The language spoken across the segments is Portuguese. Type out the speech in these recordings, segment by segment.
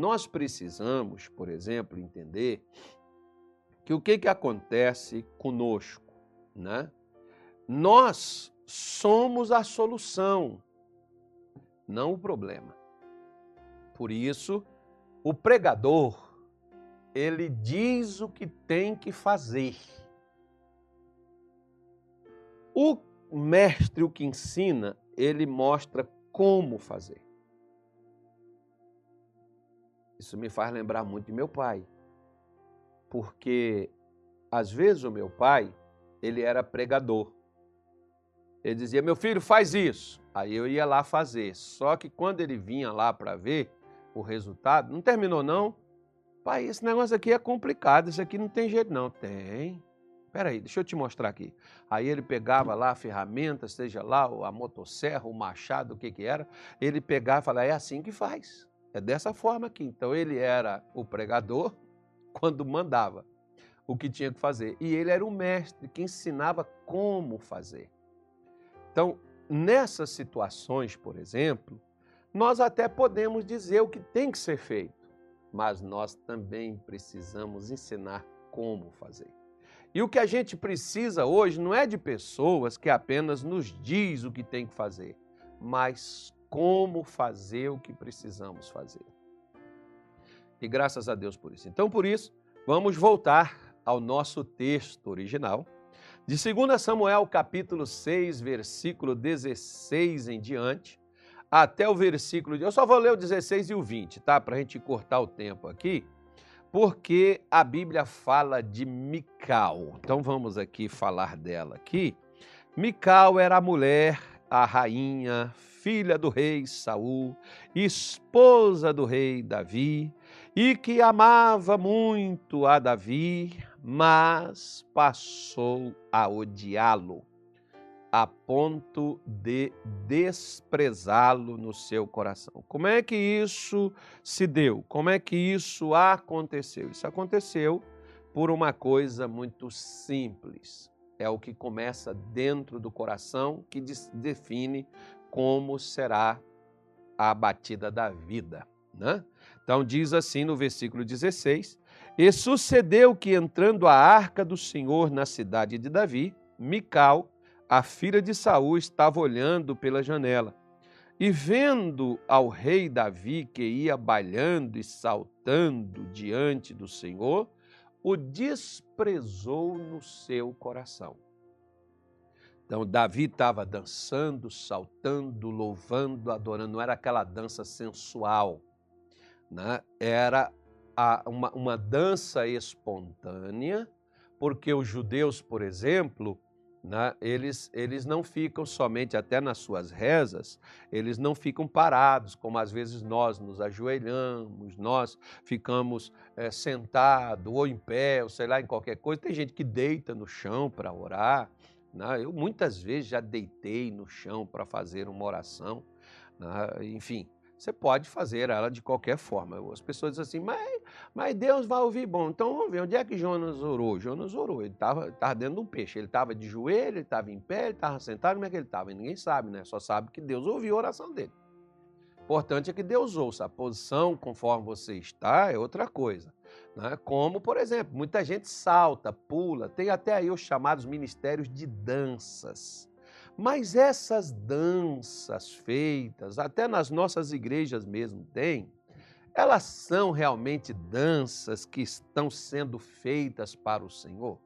nós precisamos, por exemplo, entender que o que, que acontece conosco, né? Nós somos a solução, não o problema. Por isso, o pregador, ele diz o que tem que fazer. O mestre, o que ensina, ele mostra como fazer. Isso me faz lembrar muito de meu pai. Porque, às vezes, o meu pai, ele era pregador. Ele dizia, meu filho, faz isso. Aí eu ia lá fazer. Só que quando ele vinha lá para ver o resultado, não terminou não? Pai, esse negócio aqui é complicado, isso aqui não tem jeito não. Tem. Peraí, deixa eu te mostrar aqui. Aí ele pegava lá a ferramenta, seja lá a motosserra, o machado, o que que era, ele pegava e falava, é assim que faz. É dessa forma aqui. Então ele era o pregador quando mandava o que tinha que fazer. E ele era o mestre que ensinava como fazer. Então, nessas situações, por exemplo, nós até podemos dizer o que tem que ser feito, mas nós também precisamos ensinar como fazer. E o que a gente precisa hoje não é de pessoas que apenas nos diz o que tem que fazer, mas como fazer o que precisamos fazer. E graças a Deus por isso. Então, por isso, vamos voltar ao nosso texto original, de 2 Samuel, capítulo 6, versículo 16 em diante, até o versículo. Eu só vou ler o 16 e o 20, tá? Para a gente cortar o tempo aqui porque a Bíblia fala de Mical. Então vamos aqui falar dela aqui. Mical era a mulher, a rainha, filha do rei Saul, esposa do rei Davi, e que amava muito a Davi, mas passou a odiá-lo a ponto de desprezá-lo no seu coração. Como é que isso se deu? Como é que isso aconteceu? Isso aconteceu por uma coisa muito simples. É o que começa dentro do coração que define como será a batida da vida. Né? Então, diz assim no versículo 16: E sucedeu que, entrando a arca do Senhor na cidade de Davi, Mical, a filha de Saul estava olhando pela janela. E vendo ao rei Davi que ia bailando e saltando diante do Senhor, o desprezou no seu coração. Então, Davi estava dançando, saltando, louvando, adorando. Não era aquela dança sensual, né? era a, uma, uma dança espontânea, porque os judeus, por exemplo, né, eles, eles não ficam somente até nas suas rezas, eles não ficam parados, como às vezes nós nos ajoelhamos, nós ficamos é, sentados ou em pé, ou sei lá, em qualquer coisa. Tem gente que deita no chão para orar. Né? Eu muitas vezes já deitei no chão para fazer uma oração. Né? Enfim, você pode fazer ela de qualquer forma. As pessoas dizem assim, mas, mas Deus vai ouvir. Bom, então vamos ver, onde é que Jonas orou? Jonas orou, ele estava dentro de um peixe. Ele estava de joelho, ele estava em pé, ele estava sentado, como é que ele estava? Ninguém sabe, né? Só sabe que Deus ouviu a oração dele. Importante é que Deus ouça. A posição conforme você está é outra coisa. Né? Como, por exemplo, muita gente salta, pula, tem até aí os chamados ministérios de danças. Mas essas danças feitas, até nas nossas igrejas mesmo tem, elas são realmente danças que estão sendo feitas para o Senhor?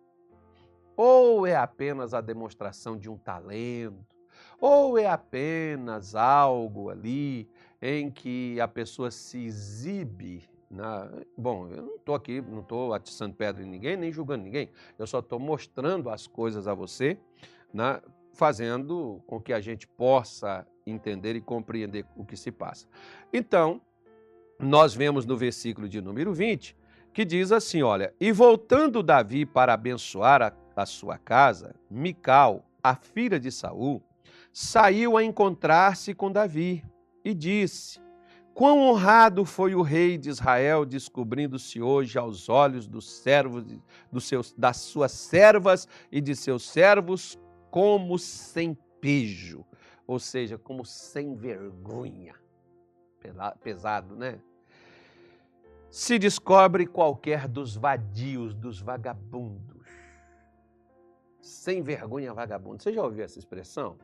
Ou é apenas a demonstração de um talento? Ou é apenas algo ali em que a pessoa se exibe na... Bom, eu não estou aqui, não estou atiçando pedra em ninguém, nem julgando ninguém. Eu só estou mostrando as coisas a você né, fazendo com que a gente possa entender e compreender o que se passa. Então, nós vemos no versículo de número 20 que diz assim: olha, e voltando Davi para abençoar a, a sua casa, Mical, a filha de Saul, saiu a encontrar-se com Davi e disse: Quão honrado foi o rei de Israel, descobrindo-se hoje aos olhos dos servos, dos seus, das suas servas e de seus servos, como sem pejo, ou seja, como sem vergonha. Pesado, né? se descobre qualquer dos vadios, dos vagabundos. Sem vergonha vagabundo. Você já ouviu essa expressão?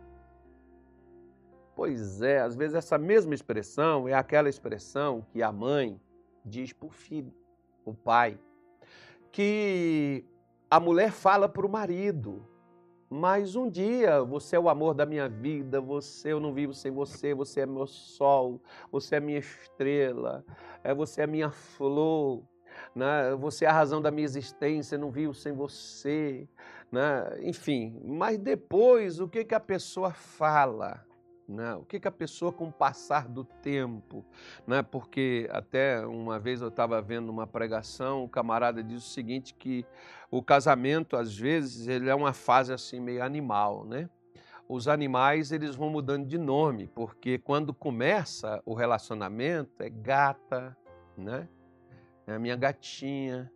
Pois é, às vezes essa mesma expressão é aquela expressão que a mãe diz para o filho, o pai, que a mulher fala para o marido, mas um dia você é o amor da minha vida, você eu não vivo sem você, você é meu sol, você é minha estrela, é você é minha flor, né? Você é a razão da minha existência, eu não vivo sem você, né? Enfim, mas depois o que que a pessoa fala? Né? O que, que a pessoa, com o passar do tempo, né? porque até uma vez eu estava vendo uma pregação, o camarada diz o seguinte, que o casamento, às vezes, ele é uma fase assim meio animal, né? Os animais, eles vão mudando de nome, porque quando começa o relacionamento, é gata, né? É a minha gatinha,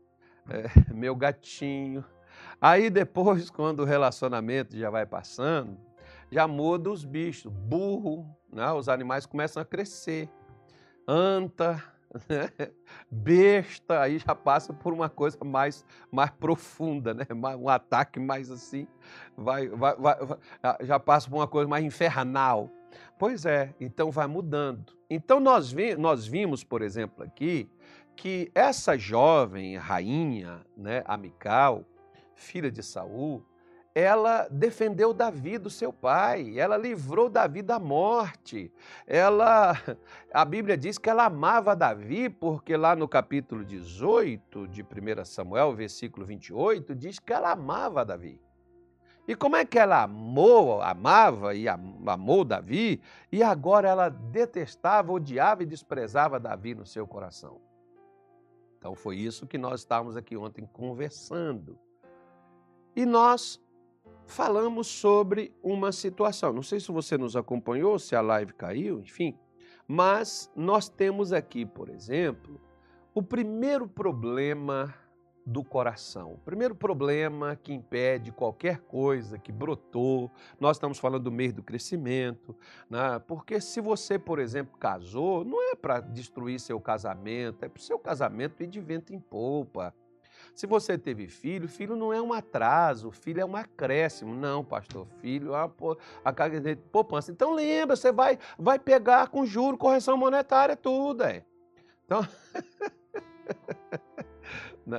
é meu gatinho. Aí depois, quando o relacionamento já vai passando, já muda os bichos. Burro, né? os animais começam a crescer. Anta, né? besta, aí já passa por uma coisa mais, mais profunda, né? um ataque mais assim, vai, vai, vai, já passa por uma coisa mais infernal. Pois é, então vai mudando. Então nós, vi, nós vimos, por exemplo, aqui, que essa jovem rainha, né, Amical, filha de Saul, ela defendeu Davi do seu pai, ela livrou Davi da morte. Ela, a Bíblia diz que ela amava Davi, porque lá no capítulo 18 de 1 Samuel, versículo 28, diz que ela amava Davi. E como é que ela amou, amava e amou Davi, e agora ela detestava, odiava e desprezava Davi no seu coração? Então foi isso que nós estávamos aqui ontem conversando. E nós falamos sobre uma situação. Não sei se você nos acompanhou, se a live caiu, enfim, mas nós temos aqui, por exemplo, o primeiro problema do coração. O primeiro problema que impede qualquer coisa que brotou, nós estamos falando do mês do crescimento, né? porque se você, por exemplo, casou, não é para destruir seu casamento, é para o seu casamento ir de vento em polpa. Se você teve filho, filho não é um atraso, filho é um acréscimo. Não, pastor, filho é a carga de poupança. Então lembra, você vai, vai pegar com juro, correção monetária, tudo. É. Então. Né?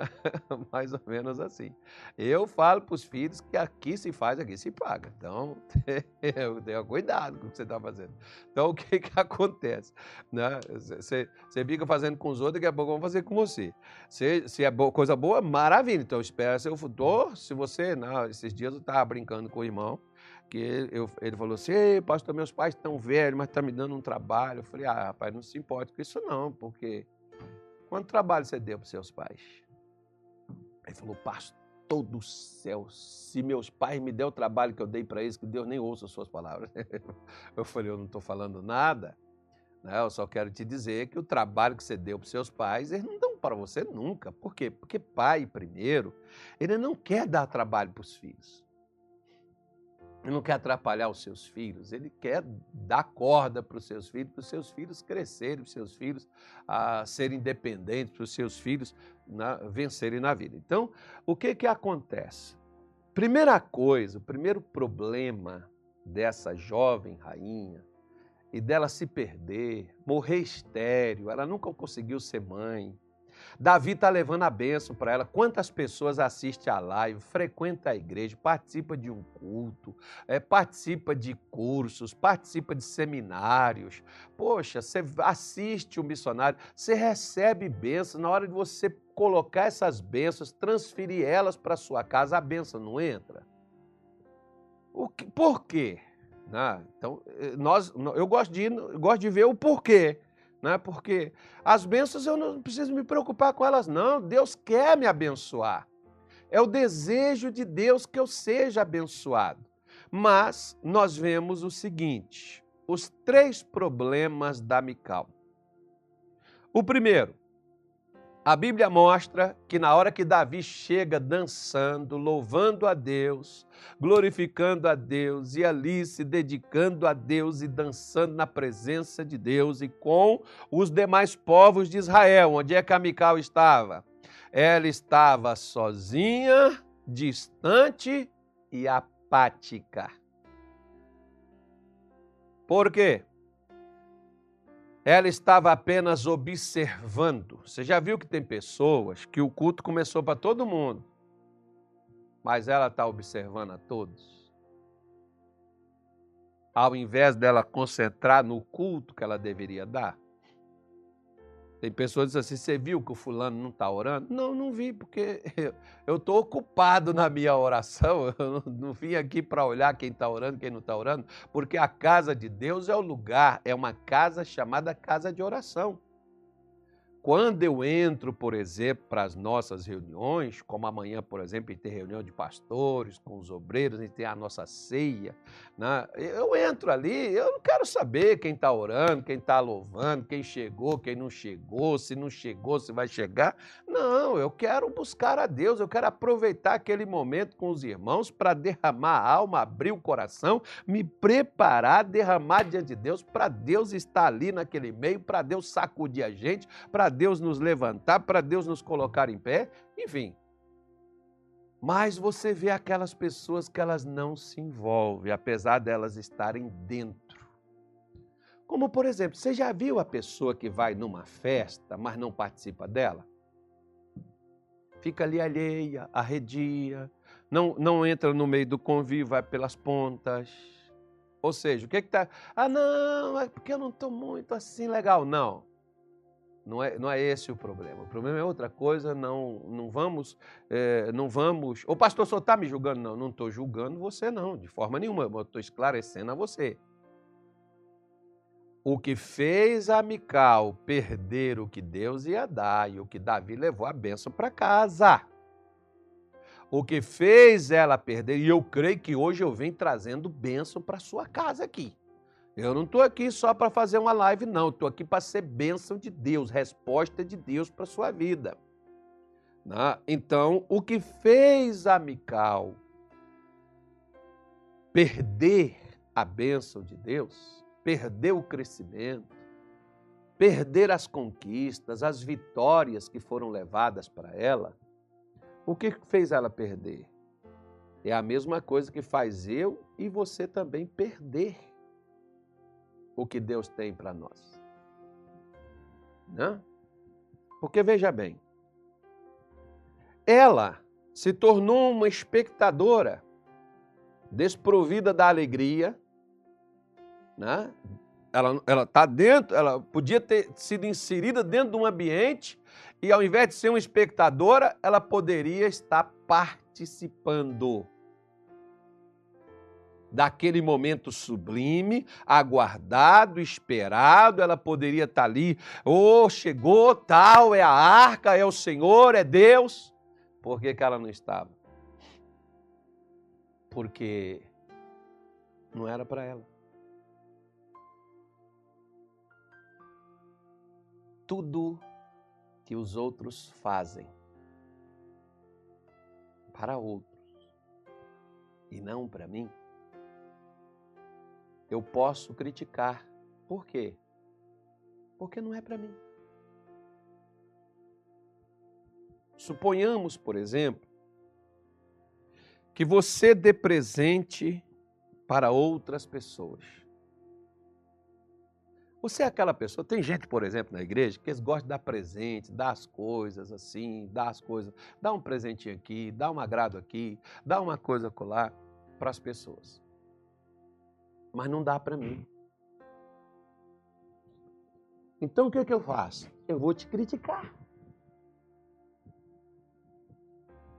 Mais ou menos assim. Eu falo para os filhos que aqui se faz, aqui se paga. Então, tenha cuidado com o que você está fazendo. Então, o que, que acontece? Né? Você, você fica fazendo com os outros, daqui a pouco vão fazer com você. Se, se é coisa boa, maravilha. Então, espera seu futuro. Se você, não, esses dias eu estava brincando com o irmão, que ele, eu, ele falou assim, Ei, pastor, meus pais estão velhos, mas estão tá me dando um trabalho. Eu falei, ah, rapaz, não se importe com isso não, porque quanto trabalho você deu para seus pais? Aí falou, pastor do céu, se meus pais me der o trabalho que eu dei para eles, que Deus nem ouça as suas palavras. Eu falei, eu não estou falando nada, né? eu só quero te dizer que o trabalho que você deu para seus pais, eles não dão para você nunca. Por quê? Porque pai, primeiro, ele não quer dar trabalho para os filhos. Ele não quer atrapalhar os seus filhos, ele quer dar corda para os seus filhos, para os seus filhos crescerem, para os seus filhos a serem independentes, para os seus filhos na, vencerem na vida. Então, o que, que acontece? Primeira coisa, o primeiro problema dessa jovem rainha e dela se perder, morrer estéreo, ela nunca conseguiu ser mãe, Davi está levando a bênção para ela. Quantas pessoas assistem a live, frequenta a igreja, participa de um culto, é, participa de cursos, participa de seminários. Poxa, você assiste o um missionário, você recebe bênção. Na hora de você colocar essas bênçãos, transferir elas para sua casa, a bênção não entra. O que, por quê? Né? Então, eh, nós, eu gosto de, eu gosto de ver o porquê né? porque as bênçãos eu não preciso me preocupar com elas, não. Deus quer me abençoar. É o desejo de Deus que eu seja abençoado. Mas nós vemos o seguinte: os três problemas da Mical. O primeiro, A Bíblia mostra que na hora que Davi chega dançando, louvando a Deus, glorificando a Deus e ali se dedicando a Deus e dançando na presença de Deus e com os demais povos de Israel, onde é que a Mical estava? Ela estava sozinha, distante e apática. Por quê? Ela estava apenas observando. Você já viu que tem pessoas que o culto começou para todo mundo, mas ela está observando a todos. Ao invés dela concentrar no culto que ela deveria dar. Tem pessoas que dizem assim: você viu que o fulano não está orando? Não, não vi, porque eu estou ocupado na minha oração. Eu não vim aqui para olhar quem está orando, quem não está orando, porque a casa de Deus é o lugar, é uma casa chamada casa de oração. Quando eu entro, por exemplo, para as nossas reuniões, como amanhã, por exemplo, tem reunião de pastores com os obreiros, e tem a nossa ceia, né? eu entro ali, eu não quero saber quem está orando, quem está louvando, quem chegou, quem não chegou, se não chegou, se vai chegar. Não, eu quero buscar a Deus, eu quero aproveitar aquele momento com os irmãos para derramar a alma, abrir o coração, me preparar, derramar diante de Deus, para Deus estar ali naquele meio, para Deus sacudir a gente, para Deus nos levantar, para Deus nos colocar em pé, enfim. Mas você vê aquelas pessoas que elas não se envolvem, apesar delas estarem dentro. Como, por exemplo, você já viu a pessoa que vai numa festa, mas não participa dela? Fica ali alheia, arredia, não, não entra no meio do convívio, vai pelas pontas. Ou seja, o que está. Ah, não, é porque eu não estou muito assim legal. Não. Não é, não é esse o problema. O problema é outra coisa. Não, não vamos, é, não vamos. O pastor só está me julgando? Não, não estou julgando você, não, de forma nenhuma. Estou esclarecendo a você. O que fez a Mical perder o que Deus ia dar e o que Davi levou a benção para casa. O que fez ela perder, e eu creio que hoje eu venho trazendo bênção para sua casa aqui. Eu não estou aqui só para fazer uma live, não. Estou aqui para ser bênção de Deus, resposta de Deus para a sua vida. Né? Então, o que fez a Mical perder a bênção de Deus, perder o crescimento, perder as conquistas, as vitórias que foram levadas para ela, o que fez ela perder? É a mesma coisa que faz eu e você também perder o que Deus tem para nós. Né? Porque veja bem, ela se tornou uma espectadora desprovida da alegria, né? Ela ela está dentro, ela podia ter sido inserida dentro de um ambiente e ao invés de ser uma espectadora, ela poderia estar participando daquele momento sublime, aguardado, esperado, ela poderia estar ali, oh, chegou, tal, é a arca, é o Senhor, é Deus. Por que, que ela não estava? Porque não era para ela. Tudo que os outros fazem para outros e não para mim, eu posso criticar. Por quê? Porque não é para mim. Suponhamos, por exemplo, que você dê presente para outras pessoas. Você é aquela pessoa, tem gente, por exemplo, na igreja, que eles gostam de dar presente, dar as coisas assim, dar as coisas, dá um presentinho aqui, dá um agrado aqui, dá uma coisa colar para as pessoas mas não dá para mim. Então o que, é que eu faço? Eu vou te criticar.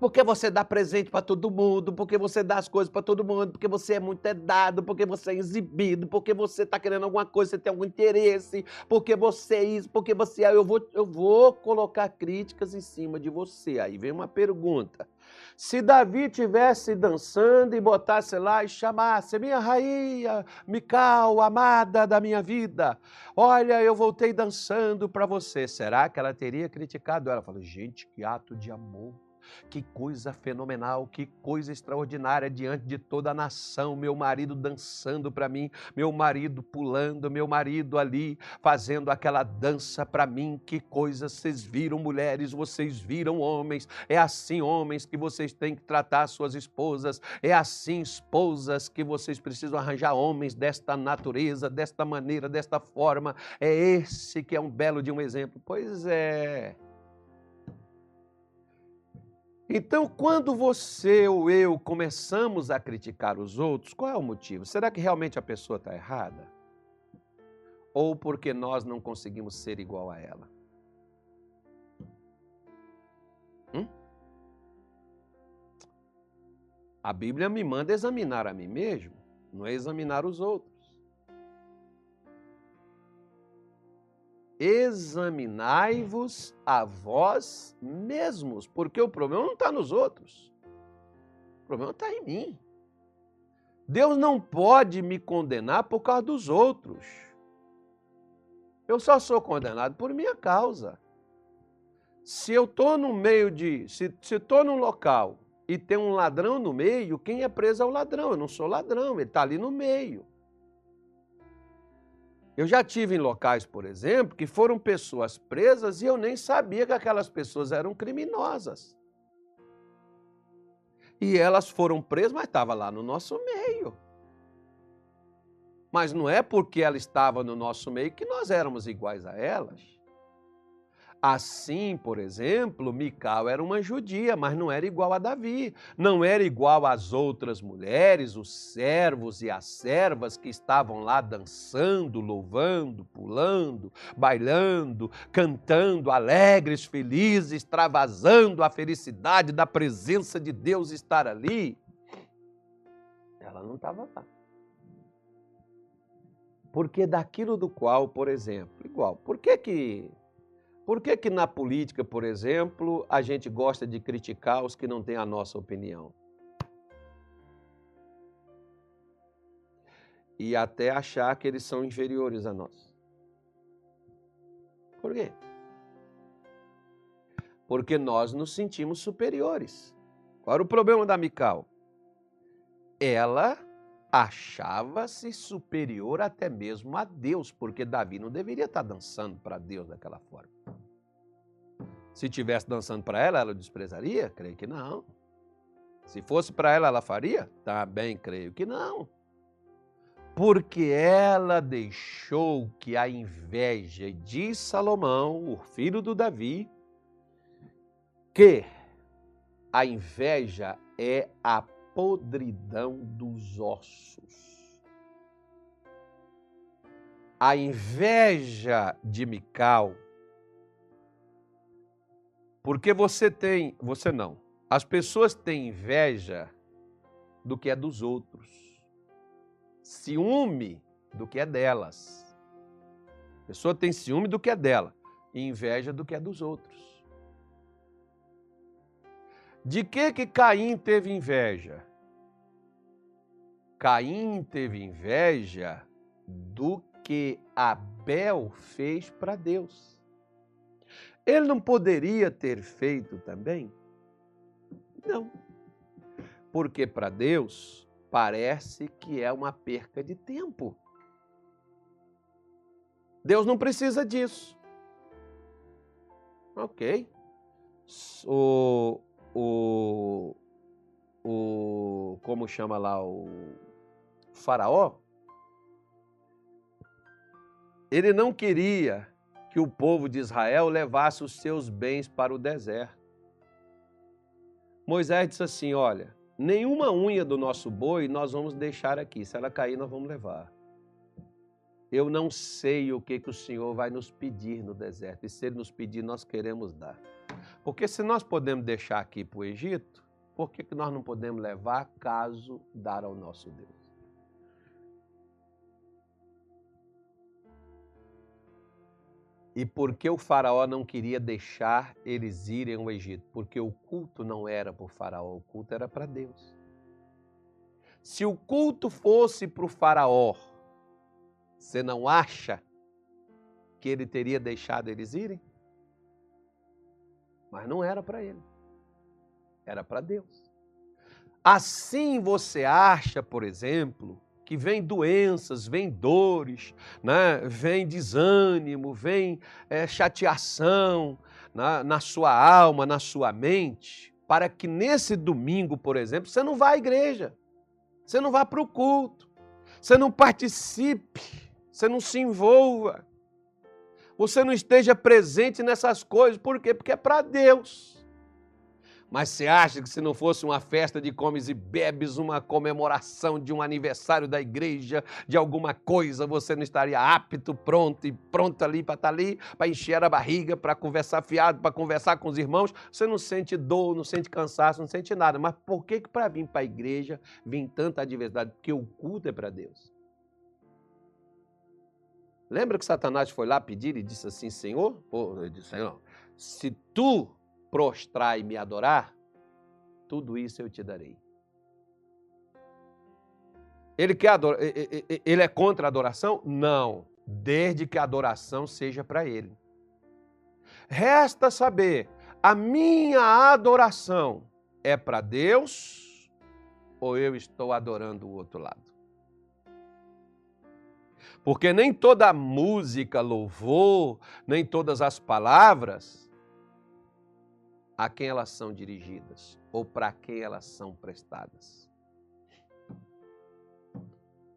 Porque você dá presente para todo mundo, porque você dá as coisas para todo mundo, porque você é muito dado, porque você é exibido, porque você está querendo alguma coisa, você tem algum interesse, porque você é isso, porque você é. Eu vou, eu vou colocar críticas em cima de você. Aí vem uma pergunta. Se Davi tivesse dançando e botasse lá e chamasse minha rainha, Mical, amada da minha vida, olha, eu voltei dançando para você, será que ela teria criticado ela? Falou, gente, que ato de amor. Que coisa fenomenal, que coisa extraordinária diante de toda a nação. Meu marido dançando para mim, meu marido pulando, meu marido ali fazendo aquela dança para mim. Que coisa vocês viram, mulheres, vocês viram, homens. É assim, homens, que vocês têm que tratar suas esposas. É assim, esposas, que vocês precisam arranjar homens desta natureza, desta maneira, desta forma. É esse que é um belo de um exemplo. Pois é. Então, quando você ou eu começamos a criticar os outros, qual é o motivo? Será que realmente a pessoa está errada? Ou porque nós não conseguimos ser igual a ela? Hum? A Bíblia me manda examinar a mim mesmo, não é examinar os outros. Examinai-vos a vós mesmos, porque o problema não está nos outros, o problema está em mim. Deus não pode me condenar por causa dos outros. Eu só sou condenado por minha causa. Se eu estou no meio de. Se estou num local e tem um ladrão no meio, quem é preso é o ladrão. Eu não sou ladrão, ele está ali no meio. Eu já tive em locais, por exemplo, que foram pessoas presas e eu nem sabia que aquelas pessoas eram criminosas. E elas foram presas, mas estava lá no nosso meio. Mas não é porque ela estava no nosso meio que nós éramos iguais a elas. Assim, por exemplo, Mical era uma judia, mas não era igual a Davi, não era igual às outras mulheres, os servos e as servas que estavam lá dançando, louvando, pulando, bailando, cantando, alegres, felizes, extravasando a felicidade da presença de Deus estar ali. Ela não estava lá. Porque daquilo do qual, por exemplo, igual, por que que por que, que na política, por exemplo, a gente gosta de criticar os que não têm a nossa opinião? E até achar que eles são inferiores a nós. Por quê? Porque nós nos sentimos superiores. Qual era o problema da Mical? Ela achava-se superior até mesmo a Deus, porque Davi não deveria estar dançando para Deus daquela forma. Se tivesse dançando para ela, ela desprezaria? Creio que não. Se fosse para ela, ela faria? Também creio que não. Porque ela deixou que a inveja de Salomão, o filho do Davi, que a inveja é a podridão dos ossos. A inveja de Mical, porque você tem, você não, as pessoas têm inveja do que é dos outros, ciúme do que é delas. A pessoa tem ciúme do que é dela e inveja do que é dos outros. De que que Caim teve inveja? Caim teve inveja do que Abel fez para Deus. Ele não poderia ter feito também? Não. Porque para Deus parece que é uma perca de tempo. Deus não precisa disso. Ok. O, o, o como chama lá o faraó, ele não queria que o povo de Israel levasse os seus bens para o deserto. Moisés disse assim: Olha, nenhuma unha do nosso boi nós vamos deixar aqui, se ela cair, nós vamos levar. Eu não sei o que, que o Senhor vai nos pedir no deserto, e se Ele nos pedir, nós queremos dar. Porque se nós podemos deixar aqui para o Egito, por que, que nós não podemos levar caso dar ao nosso Deus? E por que o faraó não queria deixar eles irem ao Egito? Porque o culto não era para o faraó, o culto era para Deus. Se o culto fosse para o faraó, você não acha que ele teria deixado eles irem? Mas não era para ele, era para Deus. Assim você acha, por exemplo, que vem doenças, vem dores, né? vem desânimo, vem é, chateação na, na sua alma, na sua mente, para que nesse domingo, por exemplo, você não vá à igreja, você não vá para o culto, você não participe, você não se envolva, você não esteja presente nessas coisas, por quê? Porque é para Deus. Mas você acha que se não fosse uma festa de comes e bebes, uma comemoração de um aniversário da igreja, de alguma coisa, você não estaria apto, pronto e pronto ali para estar tá ali, para encher a barriga, para conversar fiado, para conversar com os irmãos? Você não sente dor, não sente cansaço, não sente nada. Mas por que, que para vir para a igreja vem tanta adversidade? Porque o culto é para Deus. Lembra que Satanás foi lá pedir e disse assim, Senhor? Ele disse, Senhor, se tu prostrar e me adorar, tudo isso eu te darei. Ele, quer adora, ele é contra a adoração? Não, desde que a adoração seja para ele. Resta saber, a minha adoração é para Deus ou eu estou adorando o outro lado? Porque nem toda música, louvor, nem todas as palavras a quem elas são dirigidas ou para quem elas são prestadas.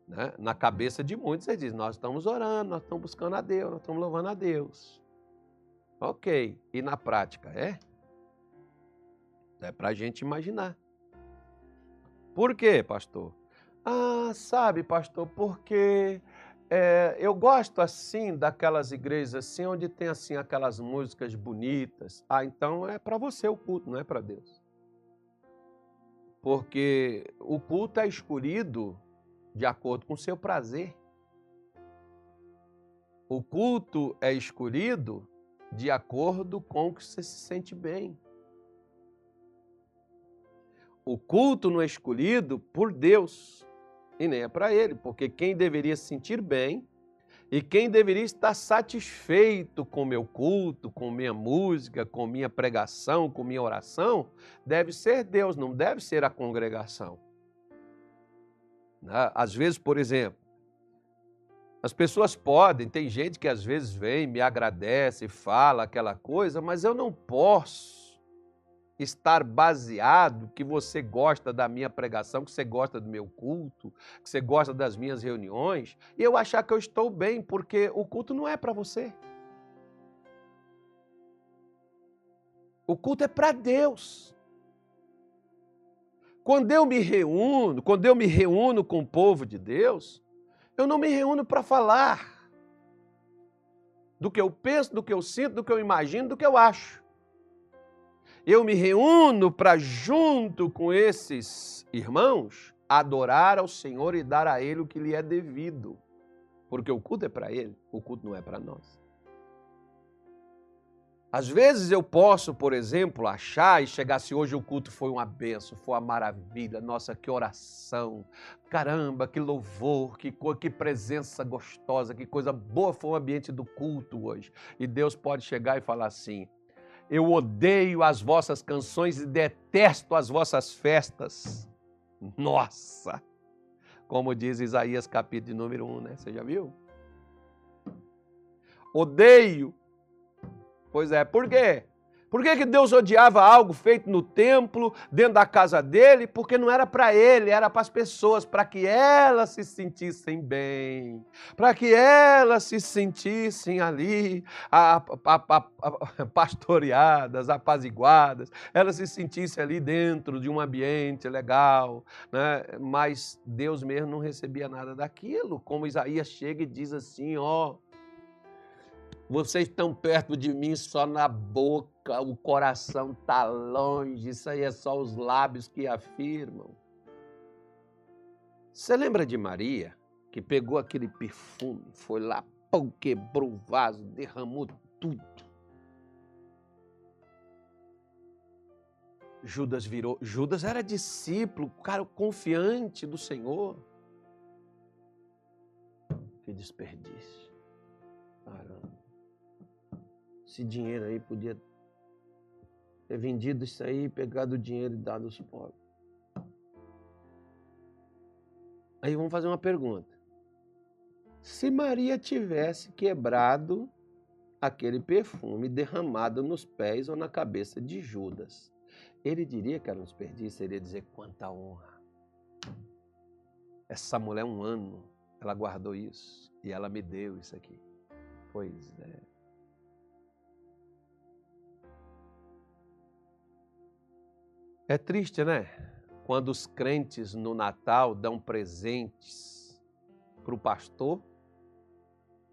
Né? Na cabeça de muitos, você diz: Nós estamos orando, nós estamos buscando a Deus, nós estamos louvando a Deus. Ok, e na prática, é? É para a gente imaginar. Por quê, pastor? Ah, sabe, pastor, porque é, eu gosto assim daquelas igrejas assim onde tem assim aquelas músicas bonitas. Ah, então é para você o culto, não é para Deus. Porque o culto é escolhido de acordo com o seu prazer. O culto é escolhido de acordo com o que você se sente bem. O culto não é escolhido por Deus e nem é para ele, porque quem deveria se sentir bem e quem deveria estar satisfeito com meu culto, com minha música, com minha pregação, com minha oração, deve ser Deus, não deve ser a congregação. Né? Às vezes, por exemplo, as pessoas podem, tem gente que às vezes vem, me agradece, fala aquela coisa, mas eu não posso estar baseado que você gosta da minha pregação, que você gosta do meu culto, que você gosta das minhas reuniões, e eu achar que eu estou bem, porque o culto não é para você. O culto é para Deus. Quando eu me reúno, quando eu me reúno com o povo de Deus, eu não me reúno para falar do que eu penso, do que eu sinto, do que eu imagino, do que eu acho eu me reúno para, junto com esses irmãos, adorar ao Senhor e dar a Ele o que lhe é devido. Porque o culto é para Ele, o culto não é para nós. Às vezes eu posso, por exemplo, achar e chegar se hoje o culto foi uma benção, foi uma maravilha, nossa, que oração, caramba, que louvor, que, que presença gostosa, que coisa boa foi o ambiente do culto hoje. E Deus pode chegar e falar assim: eu odeio as vossas canções e detesto as vossas festas. Nossa! Como diz Isaías capítulo número 1, né? Você já viu? Odeio. Pois é, por quê? Por que, que Deus odiava algo feito no templo, dentro da casa dele? Porque não era para ele, era para as pessoas, para que elas se sentissem bem, para que elas se sentissem ali a, a, a, pastoreadas, apaziguadas, elas se sentissem ali dentro de um ambiente legal. Né? Mas Deus mesmo não recebia nada daquilo, como Isaías chega e diz assim: ó. Vocês estão perto de mim só na boca, o coração está longe. Isso aí é só os lábios que afirmam. Você lembra de Maria, que pegou aquele perfume, foi lá, pão, quebrou o vaso, derramou tudo. Judas virou. Judas era discípulo, cara confiante do Senhor. Que desperdício. Caramba. Esse dinheiro aí podia ter vendido isso aí, pegado o dinheiro e dado aos pobres. Aí vamos fazer uma pergunta. Se Maria tivesse quebrado aquele perfume derramado nos pés ou na cabeça de Judas, ele diria que era um desperdício, ele ia dizer quanta honra. Essa mulher, um ano, ela guardou isso e ela me deu isso aqui. Pois é. É triste, né? Quando os crentes no Natal dão presentes para o pastor,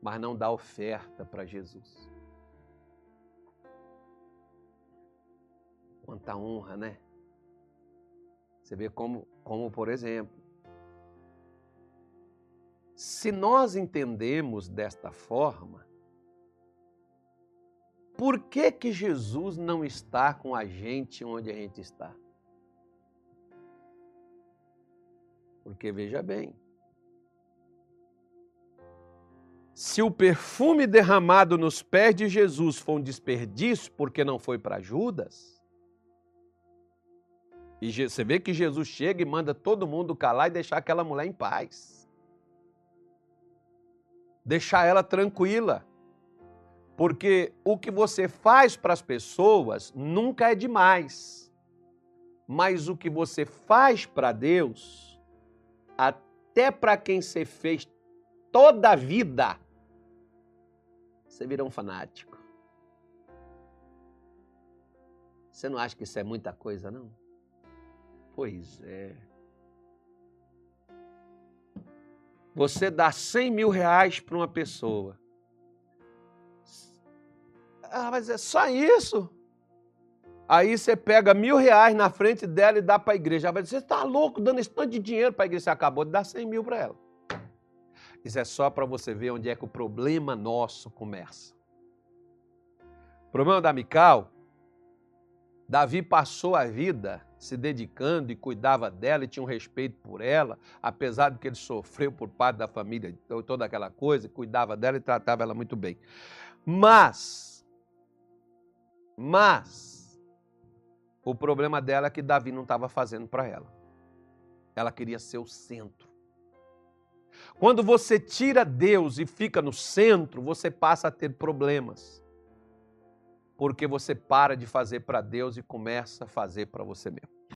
mas não dá oferta para Jesus. Quanta honra, né? Você vê como, como por exemplo, se nós entendemos desta forma, por que que Jesus não está com a gente onde a gente está? Porque veja bem, se o perfume derramado nos pés de Jesus foi um desperdício porque não foi para Judas, e você vê que Jesus chega e manda todo mundo calar e deixar aquela mulher em paz. Deixar ela tranquila. Porque o que você faz para as pessoas nunca é demais. Mas o que você faz para Deus, até para quem você fez toda a vida, você vira um fanático. Você não acha que isso é muita coisa, não? Pois é. Você dá 100 mil reais para uma pessoa. Ah, mas é só isso? Aí você pega mil reais na frente dela e dá para a igreja. Vai dizer, você está louco dando esse tanto de dinheiro para a igreja? Você acabou de dar 100 mil para ela. Isso é só para você ver onde é que o problema nosso começa. O problema da Mical, Davi passou a vida se dedicando e cuidava dela e tinha um respeito por ela, apesar de que ele sofreu por parte da família, toda aquela coisa, cuidava dela e tratava ela muito bem. Mas, mas, o problema dela é que Davi não estava fazendo para ela. Ela queria ser o centro. Quando você tira Deus e fica no centro, você passa a ter problemas porque você para de fazer para Deus e começa a fazer para você mesmo.